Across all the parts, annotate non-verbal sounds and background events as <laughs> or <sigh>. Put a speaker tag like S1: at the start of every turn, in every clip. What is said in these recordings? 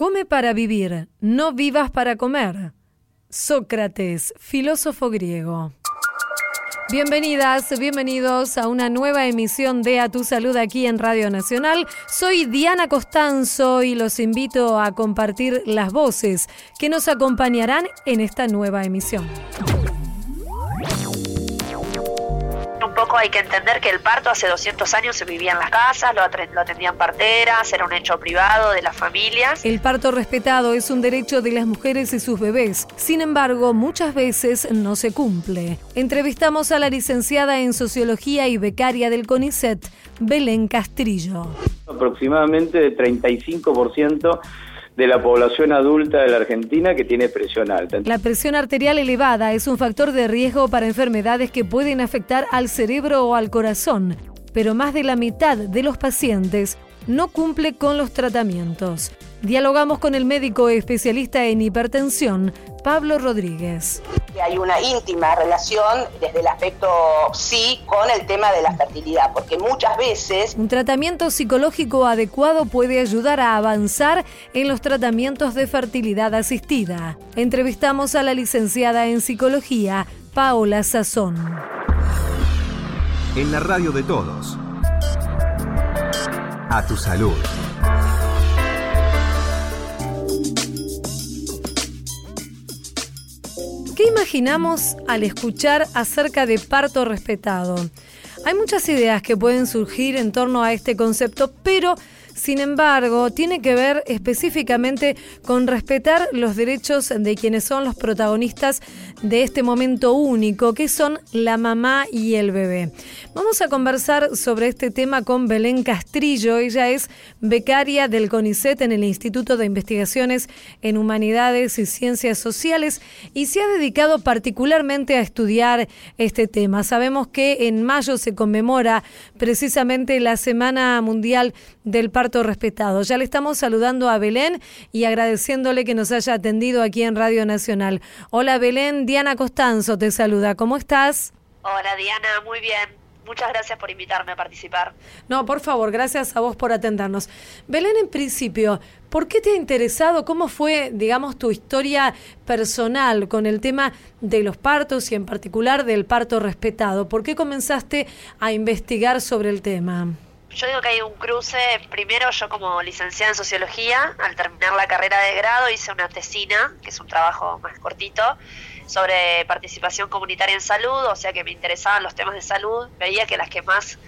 S1: Come para vivir, no vivas para comer. Sócrates, filósofo griego. Bienvenidas, bienvenidos a una nueva emisión de A Tu Salud aquí en Radio Nacional. Soy Diana Costanzo y los invito a compartir las voces que nos acompañarán en esta nueva emisión.
S2: Hay que entender que el parto hace 200 años se vivía en las casas, lo, atendían parteras, era un hecho privado de las familias.
S1: El parto respetado es un derecho de las mujeres y sus bebés. Sin embargo, muchas veces no se cumple. Entrevistamos a la licenciada en Sociología y becaria del CONICET, Belén Castrillo.
S3: Aproximadamente 35% de la población adulta de la Argentina que tiene presión alta.
S1: La presión arterial elevada es un factor de riesgo para enfermedades que pueden afectar al cerebro o al corazón, pero más de la mitad de los pacientes no cumple con los tratamientos. Dialogamos con el médico especialista en hipertensión, Pablo Rodríguez.
S4: Hay una íntima relación desde el aspecto sí con el tema de la fertilidad, porque muchas veces...
S1: Un tratamiento psicológico adecuado puede ayudar a avanzar en los tratamientos de fertilidad asistida. Entrevistamos a la licenciada en psicología, Paola Sazón.
S5: En la radio de todos. A tu salud.
S1: ¿Qué imaginamos al escuchar acerca de parto respetado? Hay muchas ideas que pueden surgir en torno a este concepto, pero sin embargo, tiene que ver específicamente con respetar los derechos de quienes son los protagonistas de este momento único, que son la mamá y el bebé. Vamos a conversar sobre este tema con Belén Castrillo. Ella es becaria del CONICET en el Instituto de Investigaciones en Humanidades y Ciencias Sociales y se ha dedicado particularmente a estudiar este tema. Sabemos que en mayo se conmemora precisamente la Semana Mundial del Parto respetado. Ya le estamos saludando a Belén y agradeciéndole que nos haya atendido aquí en Radio Nacional. Hola Belén, Diana Costanzo te saluda. ¿Cómo estás?
S2: Hola Diana, muy bien. Muchas gracias por invitarme a participar.
S1: No, por favor, gracias a vos por atendernos. Belén, en principio, ¿por qué te ha interesado? ¿Cómo fue, digamos, tu historia personal con el tema de los partos y en particular del parto respetado? ¿Por qué comenzaste a investigar sobre el tema?
S2: Yo digo que hay un cruce, primero yo como licenciada en sociología, al terminar la carrera de grado hice una tesina, que es un trabajo más cortito, sobre participación comunitaria en salud, o sea que me interesaban los temas de salud, veía que las que más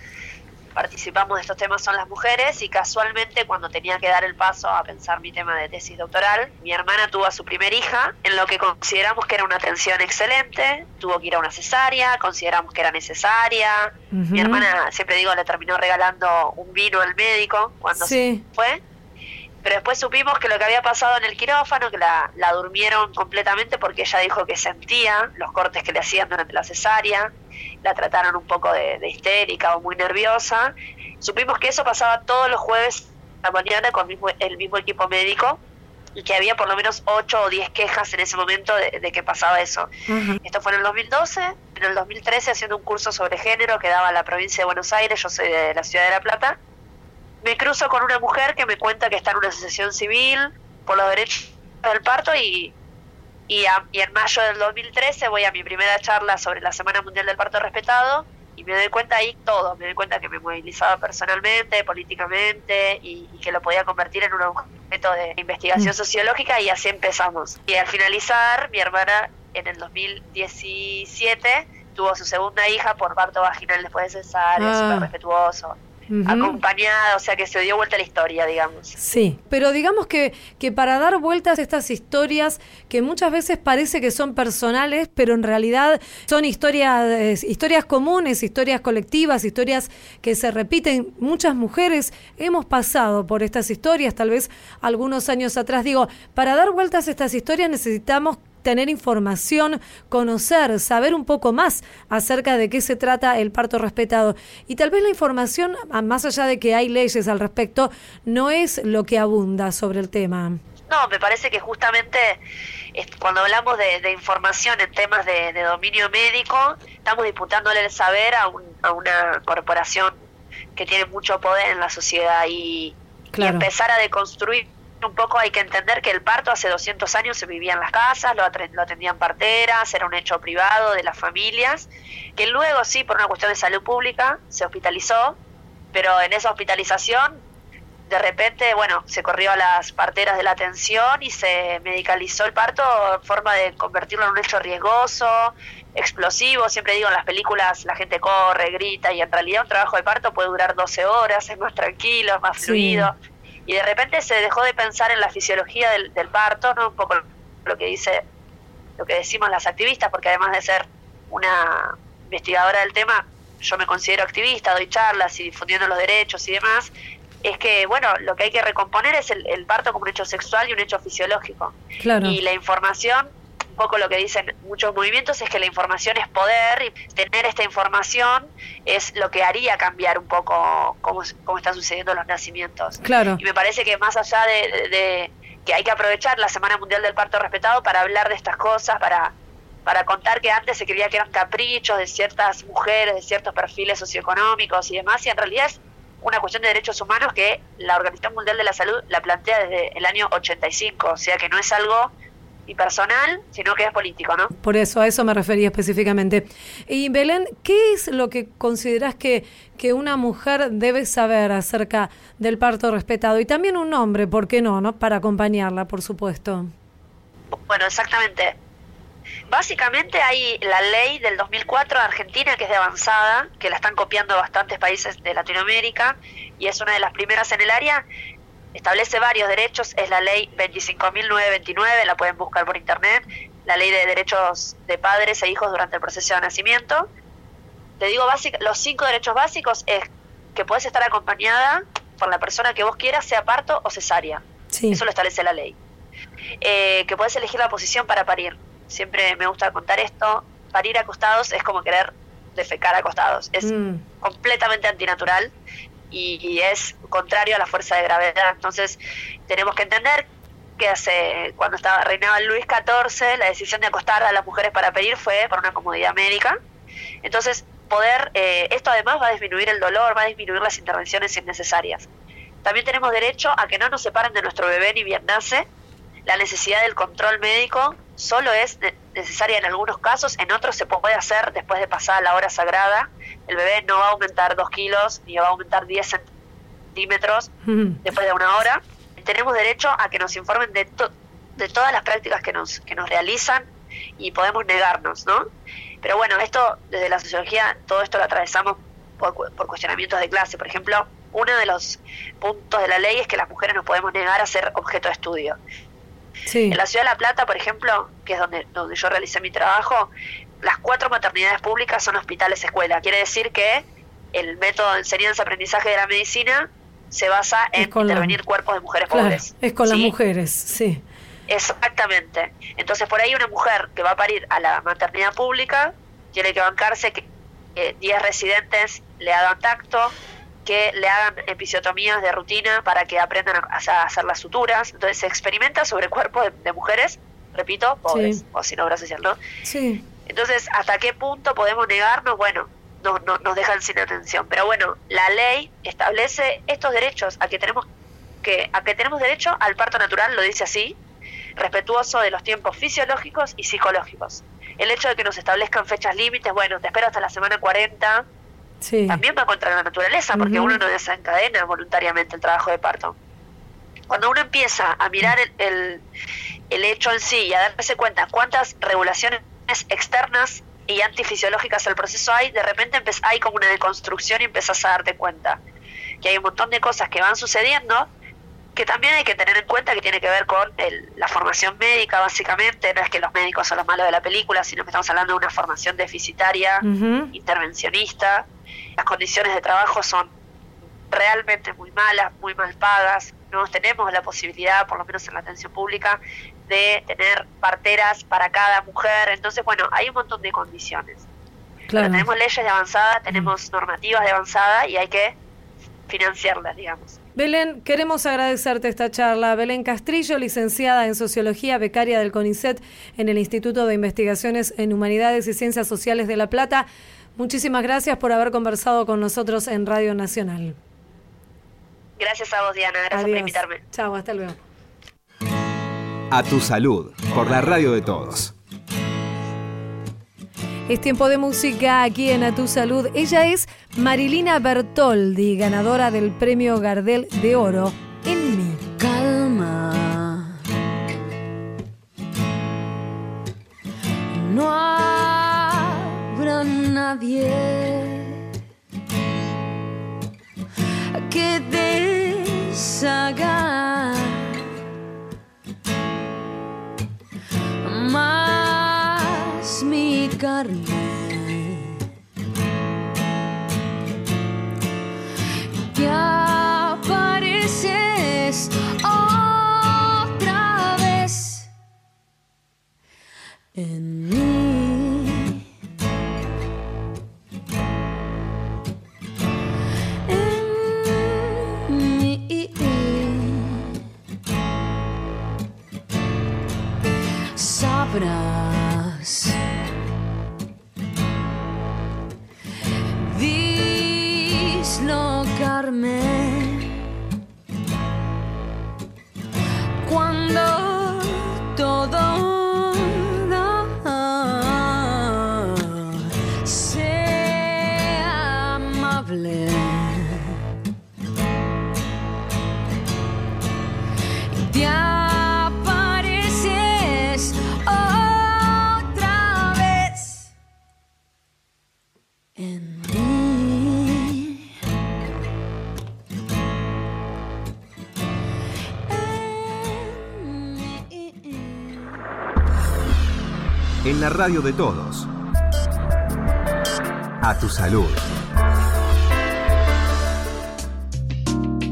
S2: participamos de estos temas son las mujeres y casualmente cuando tenía que dar el paso a pensar mi tema de tesis doctoral, mi hermana tuvo a su primer hija, en lo que consideramos que era una atención excelente, tuvo que ir a una cesárea, consideramos que era necesaria. Mi hermana, siempre digo, le terminó regalando un vino al médico cuando se fue. Pero después supimos que lo que había pasado en el quirófano, que la, la durmieron completamente porque ella dijo que sentía los cortes que le hacían durante la cesárea la trataron un poco de, histérica o muy nerviosa. Supimos que eso pasaba todos los jueves a la mañana con el mismo equipo médico y que había por lo menos 8 o 10 quejas en ese momento de, que pasaba eso. Esto fue en el 2012, en el 2013 haciendo un curso sobre género que daba la provincia de Buenos Aires, yo soy de la ciudad de La Plata, me cruzo con una mujer que me cuenta que está en una asociación civil por los derechos del parto y y, en mayo del 2013 voy a mi primera charla sobre la Semana Mundial del Parto Respetado y me doy cuenta ahí todo, me doy cuenta que me movilizaba personalmente, políticamente y, que lo podía convertir en un objeto de investigación mm. sociológica y así empezamos. Y al finalizar, mi hermana en el 2017 tuvo su segunda hija por parto vaginal después de cesárea, ah. súper respetuoso acompañada, o sea que se dio vuelta la historia, digamos.
S1: Sí, pero digamos que, que para dar vueltas a estas historias que muchas veces parece que son personales, pero en realidad son historias, historias comunes, historias colectivas, historias que se repiten. Muchas mujeres hemos pasado por estas historias, tal vez algunos años atrás. Digo, para dar vueltas a estas historias necesitamos tener información, conocer, saber un poco más acerca de qué se trata el parto respetado. Y tal vez la información, más allá de que hay leyes al respecto, no es lo que abunda sobre el tema.
S2: No, me parece que justamente cuando hablamos de, información en temas de, dominio médico, estamos disputándole el saber a, una corporación que tiene mucho poder en la sociedad y, y empezar a deconstruir un poco hay que entender que el parto hace 200 años se vivía en las casas, lo, lo atendían parteras, era un hecho privado de las familias, que luego sí, por una cuestión de salud pública, se hospitalizó, pero en esa hospitalización de repente, bueno, se corrió a las parteras de la atención y se medicalizó el parto en forma de convertirlo en un hecho riesgoso, explosivo. Siempre digo, en las películas la gente corre, grita y en realidad un trabajo de parto puede durar 12 horas, es más tranquilo, es más fluido. Y de repente se dejó de pensar en la fisiología del, del parto, ¿no? Un poco lo que dice, lo que decimos las activistas, porque además de ser una investigadora del tema, yo me considero activista, doy charlas y difundiendo los derechos y demás, es que, bueno, lo que hay que recomponer es el, parto como un hecho sexual y un hecho fisiológico. Y la información, un poco lo que dicen muchos movimientos, es que la información es poder y tener esta información es lo que haría cambiar un poco cómo, cómo están sucediendo los nacimientos.
S1: Claro.
S2: Y me parece que más allá de, que hay que aprovechar la Semana Mundial del Parto Respetado para hablar de estas cosas, para para contar que antes se creía que eran caprichos de ciertas mujeres, de ciertos perfiles socioeconómicos y demás, y en realidad es una cuestión de derechos humanos que la Organización Mundial de la Salud la plantea desde el año 85, o sea que no es algo personal, sino que es político, ¿no?
S1: Por eso, a eso me refería específicamente. Y Belén, ¿qué es lo que consideras que, que una mujer debe saber acerca del parto respetado? Y también un hombre, ¿por qué no? no? Para acompañarla, por supuesto.
S2: Bueno, exactamente. Básicamente hay la ley del 2004 de Argentina, que es de avanzada, que la están copiando bastantes países de Latinoamérica y es una de las primeras en el área. Establece varios derechos, es la ley 25.929, la pueden buscar por internet, la ley de derechos de padres e hijos durante el proceso de nacimiento. Te digo, los cinco derechos básicos es que puedes estar acompañada por la persona que vos quieras, sea parto o cesárea. Eso lo establece la ley. Eh, que puedes elegir la posición para parir siempre me gusta contar esto, parir acostados es como querer defecar acostados, es mm. completamente antinatural y, es contrario a la fuerza de gravedad. Entonces tenemos que entender que hace cuando estaba reinaba Luis XIV, la decisión de acostar a las mujeres para parir fue por una comodidad médica. Entonces poder, eh, esto además va a disminuir el dolor, va a disminuir las intervenciones innecesarias. También tenemos derecho a que no nos separen de nuestro bebé ni bien nace. La necesidad del control médico solo es necesaria en algunos casos, en otros se puede hacer después de pasar la hora sagrada. El bebé no va a aumentar 2 kilos ni va a aumentar 10 centímetros <laughs> después de una hora. Tenemos derecho a que nos informen de, de todas las prácticas que nos, que nos realizan y podemos negarnos, ¿no? Pero bueno, esto desde la sociología, todo esto lo atravesamos por, por cuestionamientos de clase. Por ejemplo, uno de los puntos de la ley es que las mujeres nos podemos negar a ser objeto de estudio. En la ciudad de La Plata, por ejemplo, que es donde, donde yo realicé mi trabajo, las cuatro maternidades públicas son hospitales escuela. Quiere decir que el método de enseñanza-aprendizaje de la medicina se basa en intervenir cuerpos de mujeres pobres.
S1: Es con las mujeres, sí.
S2: Exactamente. Entonces, por ahí una mujer que va a parir a la maternidad pública tiene que bancarse que 10 residentes le hagan tacto, que le hagan episiotomías de rutina para que aprendan a, hacer las suturas. Entonces se experimenta sobre cuerpos de, mujeres, repito, pobres, o si no, gracias, ¿no?
S1: Sí.
S2: Entonces, ¿hasta qué punto podemos negarnos? Bueno, no, no, nos dejan sin atención. Pero bueno, la ley establece estos derechos a que tenemos que a que tenemos derecho al parto natural, lo dice así, respetuoso de los tiempos fisiológicos y psicológicos. El hecho de que nos establezcan fechas límites, bueno, te espero hasta la semana 40, también va contra la naturaleza, porque uno no desencadena voluntariamente el trabajo de parto. Cuando uno empieza a mirar el, el, hecho en sí y a darse cuenta cuántas regulaciones externas y antifisiológicas al proceso hay, de repente hay como una deconstrucción y empezás a darte cuenta que hay un montón de cosas que van sucediendo que también hay que tener en cuenta que tiene que ver con la formación médica, básicamente. No es que los médicos son los malos de la película, sino que estamos hablando de una formación deficitaria, intervencionista. Las condiciones de trabajo son realmente muy malas, muy mal pagas. No tenemos la posibilidad, por lo menos en la atención pública, de tener parteras para cada mujer. Entonces, bueno, hay un montón de condiciones. tenemos leyes de avanzada, tenemos normativas de avanzada y hay que financiarlas, digamos.
S1: Belén, queremos agradecerte esta charla. Belén Castrillo, licenciada en Sociología, becaria del CONICET en el Instituto de Investigaciones en Humanidades y Ciencias Sociales de La Plata. Muchísimas gracias por haber conversado con nosotros en Radio Nacional.
S2: Gracias a vos, Diana. Gracias por invitarme.
S1: Chao, hasta luego.
S5: A tu salud, por la radio de todos.
S1: Es tiempo de música aquí en A Tu Salud. Ella es Marilina Bertoldi, ganadora del premio Gardel de Oro en mí.
S6: Calma. No habrá nadie que deshaga carne. Que apareces otra vez en mí. En mí. Sabrás
S5: man. La radio de todos. A tu salud.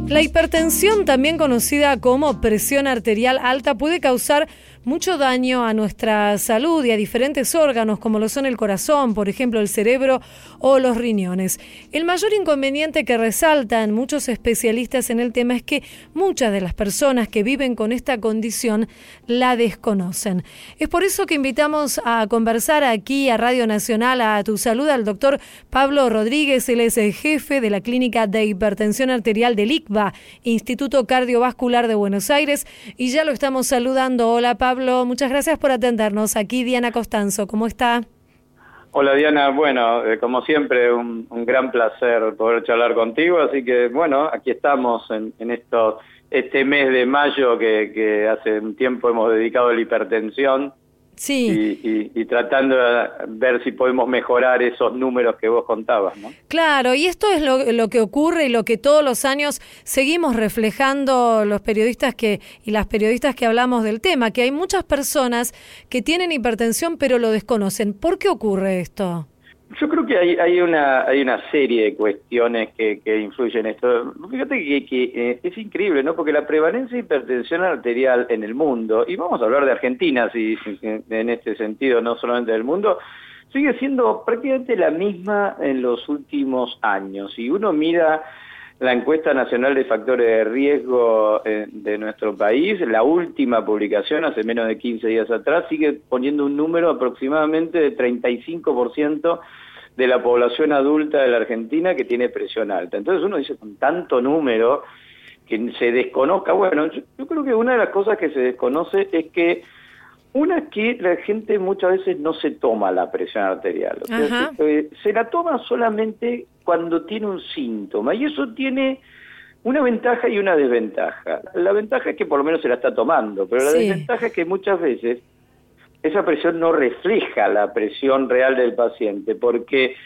S1: La hipertensión, también conocida como presión arterial alta, puede causar mucho daño a nuestra salud y a diferentes órganos como lo son el corazón, por ejemplo el cerebro o los riñones. El mayor inconveniente que resaltan muchos especialistas en el tema es que muchas de las personas que viven con esta condición la desconocen. Es por eso que invitamos a conversar aquí a Radio Nacional a Tu Salud al doctor Pablo Rodríguez, él es el jefe de la Clínica de Hipertensión Arterial del ICVA, Instituto Cardiovascular de Buenos Aires, y ya lo estamos saludando. Hola Pablo, muchas gracias por atendernos. Aquí Diana Costanzo, ¿cómo está?
S3: Hola Diana, bueno, eh, como siempre un, un gran placer poder charlar contigo, así que bueno, aquí estamos en, en estos, este mes de mayo que, que hace un tiempo hemos dedicado a la hipertensión
S1: Sí.
S3: y, y- y tratando de ver si podemos mejorar esos números que vos contabas, ¿no?
S1: Claro, y esto es lo, lo que ocurre y lo que todos los años seguimos reflejando los periodistas que y las periodistas que hablamos del tema, que hay muchas personas que tienen hipertensión pero lo desconocen. ¿Por qué ocurre esto?
S3: Yo creo que hay, una hay una serie de cuestiones que, que influyen en esto. Fíjate que, eh, es increíble, ¿no? Porque la prevalencia de hipertensión arterial en el mundo, y vamos a hablar de Argentina si- en este sentido, no solamente del mundo, sigue siendo prácticamente la misma en los últimos años. Si uno mira la encuesta nacional de factores de riesgo eh, de nuestro país, la última publicación hace menos de 15 días atrás, sigue poniendo un número aproximadamente de 35% de la población adulta de la Argentina que tiene presión alta. Entonces uno dice, con tanto número que se desconozca, bueno, yo, yo creo que una de las cosas que se desconoce es que una es que la gente muchas veces no se toma la presión arterial. O sea,
S1: Ajá.
S3: se, se la toma solamente cuando tiene un síntoma. Y eso tiene una ventaja y una desventaja. La ventaja es que por lo menos se la está tomando, pero la
S1: Sí.
S3: desventaja es que muchas veces esa presión no refleja la presión real del paciente, porque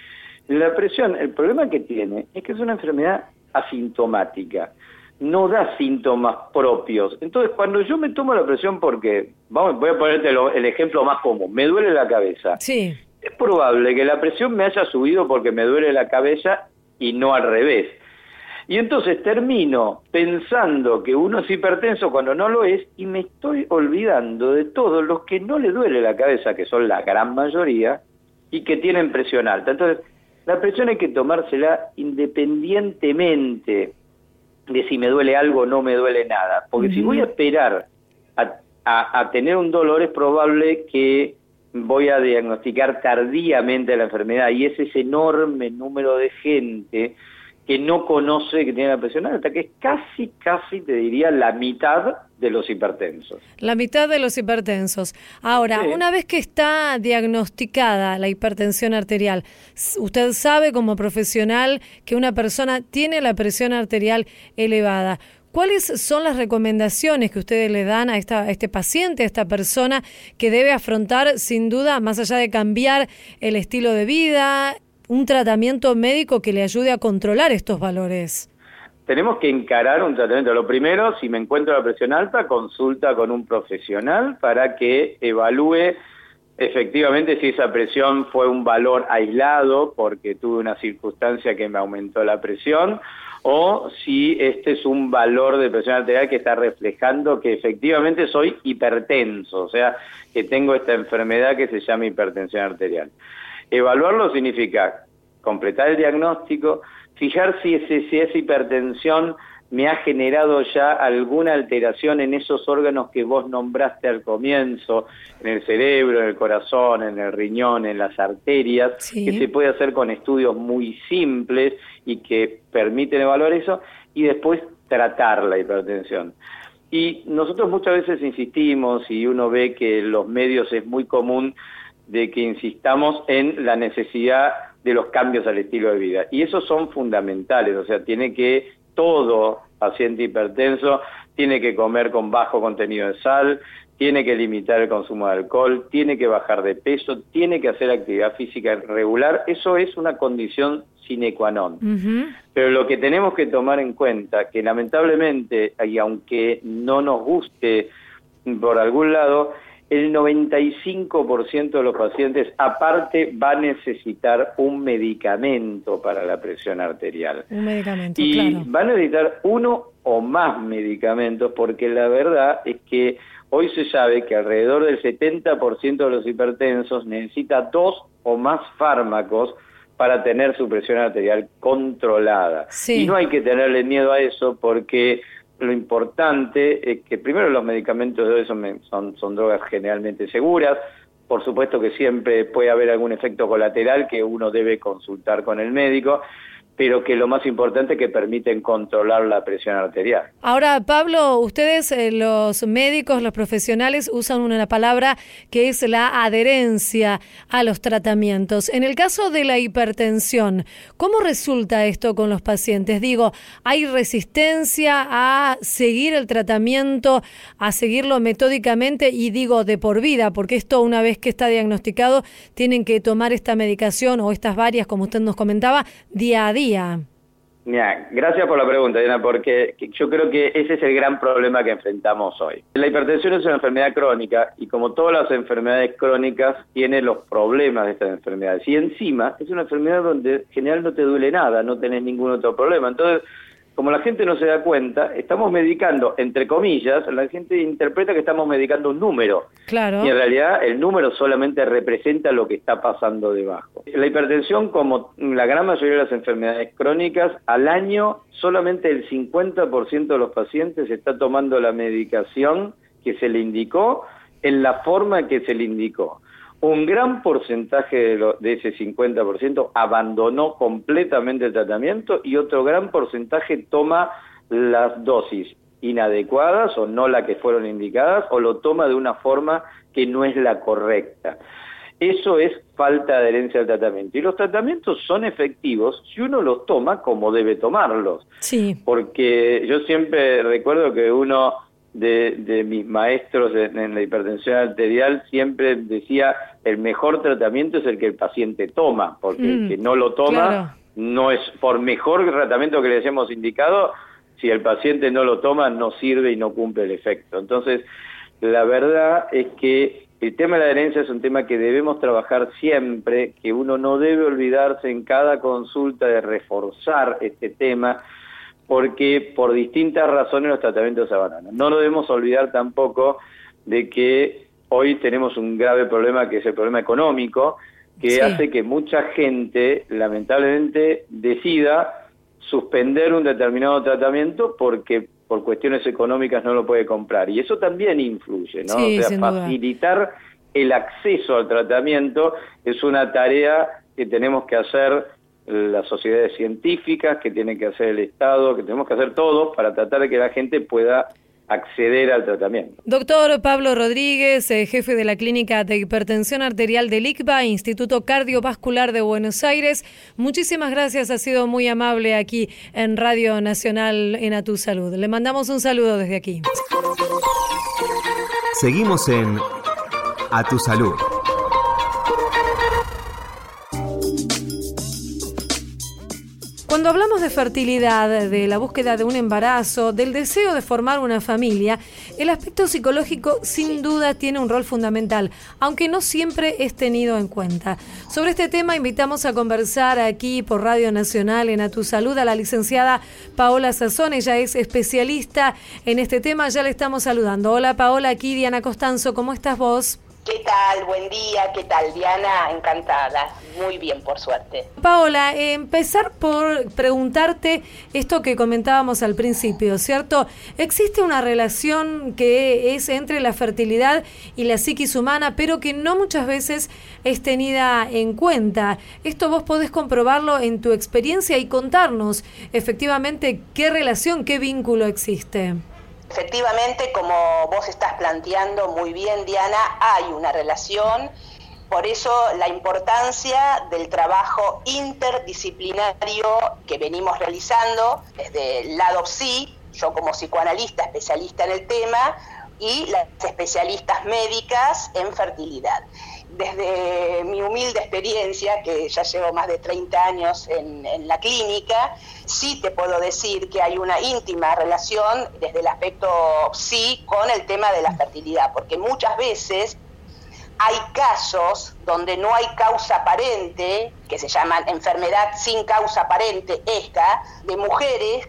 S3: la presión, el problema que tiene es que es una enfermedad asintomática, no da síntomas propios. Entonces, cuando yo me tomo la presión porque, vamos, voy a ponerte el ejemplo más común, me duele la cabeza.
S1: Sí,
S3: Es probable que la presión me haya subido porque me duele la cabeza y no al revés. Y entonces termino pensando que uno es hipertenso cuando no lo es y me estoy olvidando de todos los que no le duele la cabeza, que son la gran mayoría, y que tienen presión alta. Entonces, la presión hay que tomársela independientemente de si me duele algo o no me duele nada. Porque si voy a esperar a, a- a tener un dolor, es probable que voy a diagnosticar tardíamente la enfermedad y es ese enorme número de gente que no conoce que tiene la presión alta, que es casi, casi, te diría, la mitad de los hipertensos.
S1: La mitad de los hipertensos. Ahora,
S3: Sí.
S1: una vez que está diagnosticada la hipertensión arterial, usted sabe como profesional que una persona tiene la presión arterial elevada. ¿Cuáles son las recomendaciones que ustedes le dan a, esta, a este paciente, a esta persona que debe afrontar, sin duda, más allá de cambiar el estilo de vida, un tratamiento médico que le ayude a controlar estos valores?
S3: Tenemos que encarar un tratamiento. Lo primero, si me encuentro la presión alta, consulta con un profesional para que evalúe efectivamente si esa presión fue un valor aislado porque tuve una circunstancia que me aumentó la presión o si este es un valor de presión arterial que está reflejando que efectivamente soy hipertenso, o sea, que tengo esta enfermedad que se llama hipertensión arterial. Evaluarlo significa completar el diagnóstico, fijar si, ese, si esa hipertensión me ha generado ya alguna alteración en esos órganos que vos nombraste al comienzo, en el cerebro, en el corazón, en el riñón, en las arterias,
S1: Sí.
S3: que se puede hacer con estudios muy simples y que permiten evaluar eso, y después tratar la hipertensión. Y nosotros muchas veces insistimos, y uno ve que en los medios es muy común de que insistamos en la necesidad de los cambios al estilo de vida. Y esos son fundamentales, o sea, tiene que todo paciente hipertenso tiene que comer con bajo contenido de sal, tiene que limitar el consumo de alcohol, tiene que bajar de peso, tiene que hacer actividad física regular, eso es una condición sine qua non. Pero lo que tenemos que tomar en cuenta, que lamentablemente, y aunque no nos guste por algún lado, el 95% de los pacientes aparte va a necesitar un medicamento para la presión arterial.
S1: Un medicamento,
S3: Y
S1: claro.
S3: van a necesitar uno o más medicamentos porque la verdad es que hoy se sabe que alrededor del 70% de los hipertensos necesita dos o más fármacos para tener su presión arterial controlada.
S1: Sí.
S3: Y no hay que tenerle miedo a eso porque lo importante es que primero los medicamentos de hoy son, son, son drogas generalmente seguras, por supuesto que siempre puede haber algún efecto colateral que uno debe consultar con el médico, pero que lo más importante es que permiten controlar la presión arterial.
S1: Ahora, Pablo, ustedes, eh, los médicos, los profesionales, usan una palabra que es la adherencia a los tratamientos. En el caso de la hipertensión, ¿cómo resulta esto con los pacientes? Digo, ¿hay resistencia a seguir el tratamiento, a seguirlo metódicamente y digo de por vida? Porque esto una vez que está diagnosticado, tienen que tomar esta medicación o estas varias, como usted nos comentaba, día a
S3: Mira, gracias por la pregunta, Diana, porque yo creo que ese es el gran problema que enfrentamos hoy. La hipertensión es una enfermedad crónica y como todas las enfermedades crónicas tiene los problemas de estas enfermedades. Y encima es una enfermedad donde en general no te duele nada, no tenés ningún otro problema. Entonces, como la gente no se da cuenta, estamos medicando, entre comillas, la gente interpreta que estamos medicando un número.
S1: Claro.
S3: Y en realidad el número solamente representa lo que está pasando debajo. La hipertensión, como la gran mayoría de las enfermedades crónicas, al año solamente el 50% de los pacientes está tomando la medicación que se le indicó en la forma que se le indicó. Un gran porcentaje de, lo- de ese 50% abandonó completamente el tratamiento y otro gran porcentaje toma las dosis inadecuadas o no la que fueron indicadas o lo toma de una forma que no es la correcta. Eso es falta de adherencia al tratamiento. Y los tratamientos son efectivos si uno los toma como debe tomarlos.
S1: Sí.
S3: Porque yo siempre recuerdo que uno de, de mis maestros en, en la hipertensión arterial siempre decía el mejor tratamiento es el que el paciente toma, porque
S1: Mm,
S3: el que no lo toma
S1: claro.
S3: no es por mejor tratamiento que le hayamos indicado, si el paciente no lo toma no sirve y no cumple el efecto. Entonces, la verdad es que el tema de la adherencia es un tema que debemos trabajar siempre, que uno no debe olvidarse en cada consulta de reforzar este tema, porque por distintas razones los tratamientos se abandonan. No nos debemos olvidar tampoco de que hoy tenemos un grave problema que es el problema económico, que
S1: Sí.
S3: hace que mucha gente lamentablemente decida suspender un determinado tratamiento porque por cuestiones económicas no lo puede comprar. Y eso también influye, ¿no?
S1: Sí,
S3: o sea,
S1: sin duda.
S3: facilitar el acceso al tratamiento es una tarea que tenemos que hacer las sociedades científicas, que tiene que hacer el Estado, que tenemos que hacer todos para tratar de que la gente pueda acceder al tratamiento.
S1: Doctor Pablo Rodríguez, eh, jefe de la Clínica de Hipertensión Arterial del ICBA, Instituto Cardiovascular de Buenos Aires, muchísimas gracias, ha sido muy amable aquí en Radio Nacional en A Tu Salud. Le mandamos un saludo desde aquí.
S5: Seguimos en A Tu Salud.
S1: Cuando hablamos de fertilidad, de la búsqueda de un embarazo, del deseo de formar una familia, el aspecto psicológico sin duda tiene un rol fundamental, aunque no siempre es tenido en cuenta. Sobre este tema invitamos a conversar aquí por Radio Nacional en A Tu Salud a la licenciada Paola Sazón. Ella es especialista en este tema, ya le estamos saludando. Hola Paola, aquí Diana Costanzo, ¿cómo estás vos?
S4: ¿Qué tal? Buen día, ¿qué tal? Diana, encantada. Muy bien, por suerte.
S1: Paola, eh, empezar por preguntarte esto que comentábamos al principio, ¿cierto? ¿Existe una relación que es entre la fertilidad y la psiquis humana, pero que no muchas veces es tenida en cuenta? Esto vos podés comprobarlo en tu experiencia y contarnos efectivamente qué relación, qué vínculo existe.
S4: Efectivamente, como vos estás planteando muy bien, Diana, hay una relación. Por eso la importancia del trabajo interdisciplinario que venimos realizando desde el lado psi, yo como psicoanalista especialista en el tema, y las especialistas médicas en fertilidad. Desde mi humilde experiencia, que ya llevo más de 30 años en, en, la clínica, sí te puedo decir que hay una íntima relación desde el aspecto sí con el tema de la fertilidad, porque muchas veces hay casos donde no hay causa aparente, que se llaman enfermedad sin causa aparente, esta, de mujeres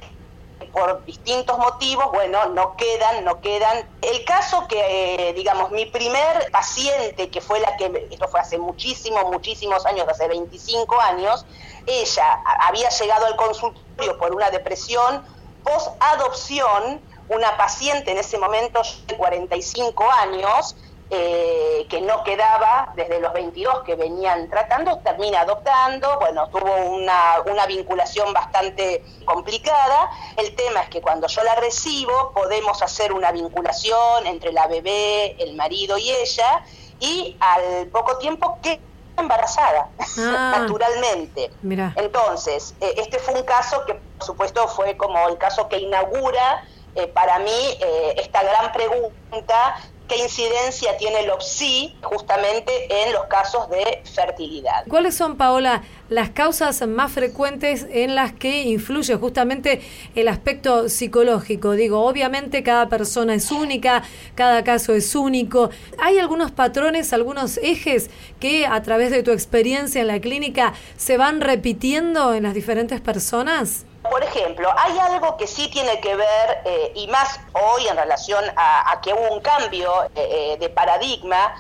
S4: por distintos motivos, bueno, no quedan, no quedan. El caso que, eh, digamos, mi primer paciente, que fue la que, esto fue hace muchísimos, muchísimos años, hace 25 años, ella había llegado al consultorio por una depresión post-adopción, una paciente en ese momento de 45 años, eh, que no quedaba desde los 22 que venían tratando, termina adoptando, bueno, tuvo una, una, vinculación bastante complicada. El tema es que cuando yo la recibo podemos hacer una vinculación entre la bebé, el marido y ella, y al poco tiempo que embarazada, ah, <laughs> naturalmente.
S1: Mira.
S4: Entonces, eh, este fue un caso que, por supuesto, fue como el caso que inaugura eh, para mí eh, esta gran pregunta qué incidencia tiene el OPSI justamente en los casos de fertilidad.
S1: ¿Cuáles son, Paola, las causas más frecuentes en las que influye justamente el aspecto psicológico? Digo, obviamente cada persona es única, cada caso es único. ¿Hay algunos patrones, algunos ejes que a través de tu experiencia en la clínica se van repitiendo en las diferentes personas?
S4: Por ejemplo, hay algo que sí tiene que ver, eh, y más hoy en relación a, que hubo un cambio eh, eh, de paradigma,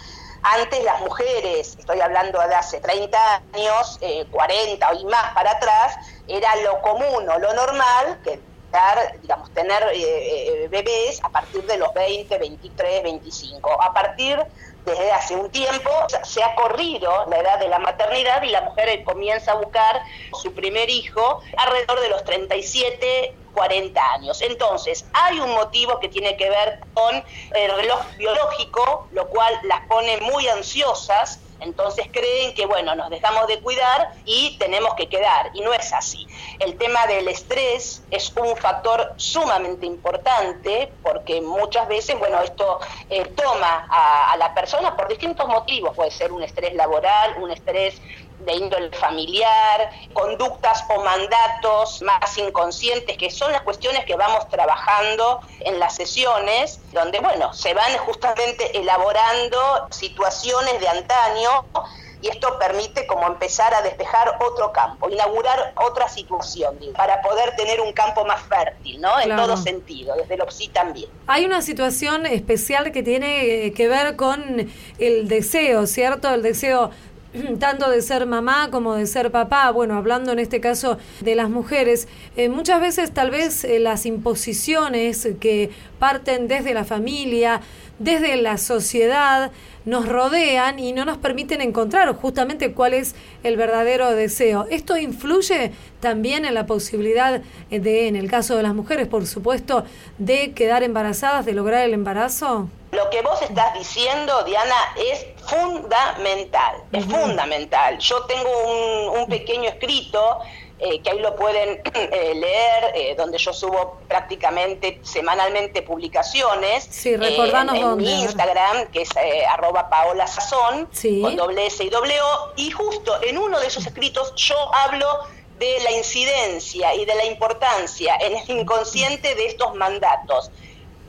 S4: antes las mujeres, estoy hablando de hace 30 años, 40 y más para atrás, era lo común o lo normal que digamos, tener bebés a partir de los 20, 23, 25. A partir desde hace un tiempo se ha corrido la edad de la maternidad y la mujer comienza a buscar su primer hijo alrededor de los 37, 40 años. Entonces, hay un motivo que tiene que ver con el reloj biológico, lo cual las pone muy ansiosas entonces creen que, bueno, nos dejamos de cuidar y tenemos que quedar. Y no es así. El tema del estrés es un factor sumamente importante porque muchas veces, bueno, esto eh, toma a, a la persona por distintos motivos. Puede ser un estrés laboral, un estrés de índole familiar, conductas o mandatos más inconscientes, que son las cuestiones que vamos trabajando en las sesiones, donde, bueno, se van justamente elaborando situaciones de antaño y esto permite como empezar a despejar otro campo, inaugurar otra situación, digo, para poder tener un campo más fértil, ¿no? En
S1: Claro.
S4: todo sentido, desde lo psi también.
S1: Hay una situación especial que tiene eh, que ver con el deseo, ¿cierto? El deseo <clears throat> tanto de ser mamá como de ser papá, bueno, hablando en este caso de las mujeres, eh, muchas veces tal vez eh, las imposiciones que parten desde la familia, desde la sociedad nos rodean y no nos permiten encontrar justamente cuál es el verdadero deseo. ¿Esto influye también en la posibilidad de, en el caso de las mujeres, por supuesto, de quedar embarazadas, de lograr el embarazo?
S4: Lo que vos estás diciendo, Diana, es fundamental, es fundamental. Yo tengo un, un pequeño escrito eh, que ahí lo pueden <clears throat> eh, leer, eh, donde yo subo prácticamente semanalmente publicaciones.
S1: Sí, recordanos
S4: en, en
S1: dónde,
S4: mi. Instagram, que es arroba paola sazón,
S1: Sí.
S4: con doble S y doble O, y justo en uno de esos escritos yo hablo de la incidencia y de la importancia en el inconsciente de estos mandatos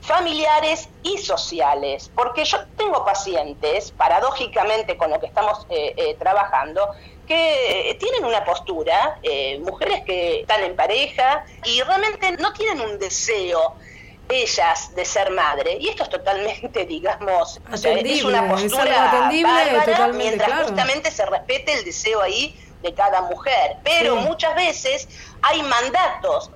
S4: familiares y sociales, porque yo tengo pacientes, paradójicamente con lo que estamos eh, eh, trabajando, que eh, tienen una postura, eh, mujeres que están en pareja y realmente no tienen un deseo ellas de ser madre y esto es totalmente <laughs> digamos o sea, es una
S1: es
S4: postura
S1: atendible,
S4: bárbara,
S1: totalmente,
S4: mientras
S1: claro.
S4: justamente se respete el deseo ahí de cada mujer pero
S1: Sí.
S4: muchas veces hay mandatos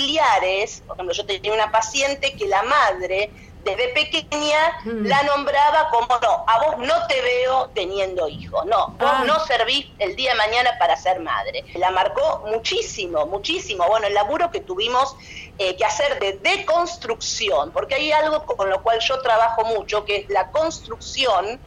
S4: familiares por ejemplo yo tenía una paciente que la madre desde pequeña
S1: Mm.
S4: la nombraba como no, a vos no te veo teniendo hijos, no, vos
S1: Ah.
S4: no servís el día de mañana para ser madre. La marcó muchísimo, muchísimo. Bueno, el laburo que tuvimos eh, que hacer de deconstrucción, porque hay algo con lo cual yo trabajo mucho, que es la construcción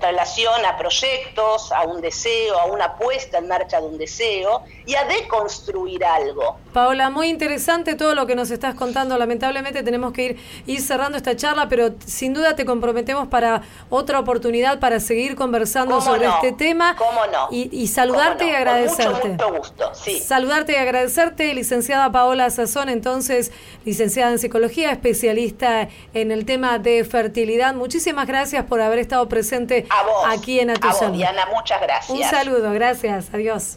S4: relación a proyectos, a un deseo, a una puesta en marcha de un deseo y a deconstruir algo.
S1: Paola, muy interesante todo lo que nos estás contando. Lamentablemente tenemos que ir, ir cerrando esta charla, pero sin duda te comprometemos para otra oportunidad para seguir conversando
S4: ¿Cómo
S1: sobre
S4: no?
S1: este tema.
S4: ¿Cómo no?
S1: Y, y saludarte
S4: ¿Cómo
S1: y agradecerte.
S4: Con mucho, mucho gusto, sí.
S1: Saludarte y agradecerte, licenciada Paola Sazón, entonces, licenciada en psicología, especialista en el tema de fertilidad. Muchísimas gracias por haber estado presente
S4: A vos.
S1: aquí en A Tu
S4: a vos,
S1: Salud.
S4: Diana, muchas gracias.
S1: Un saludo, gracias, adiós.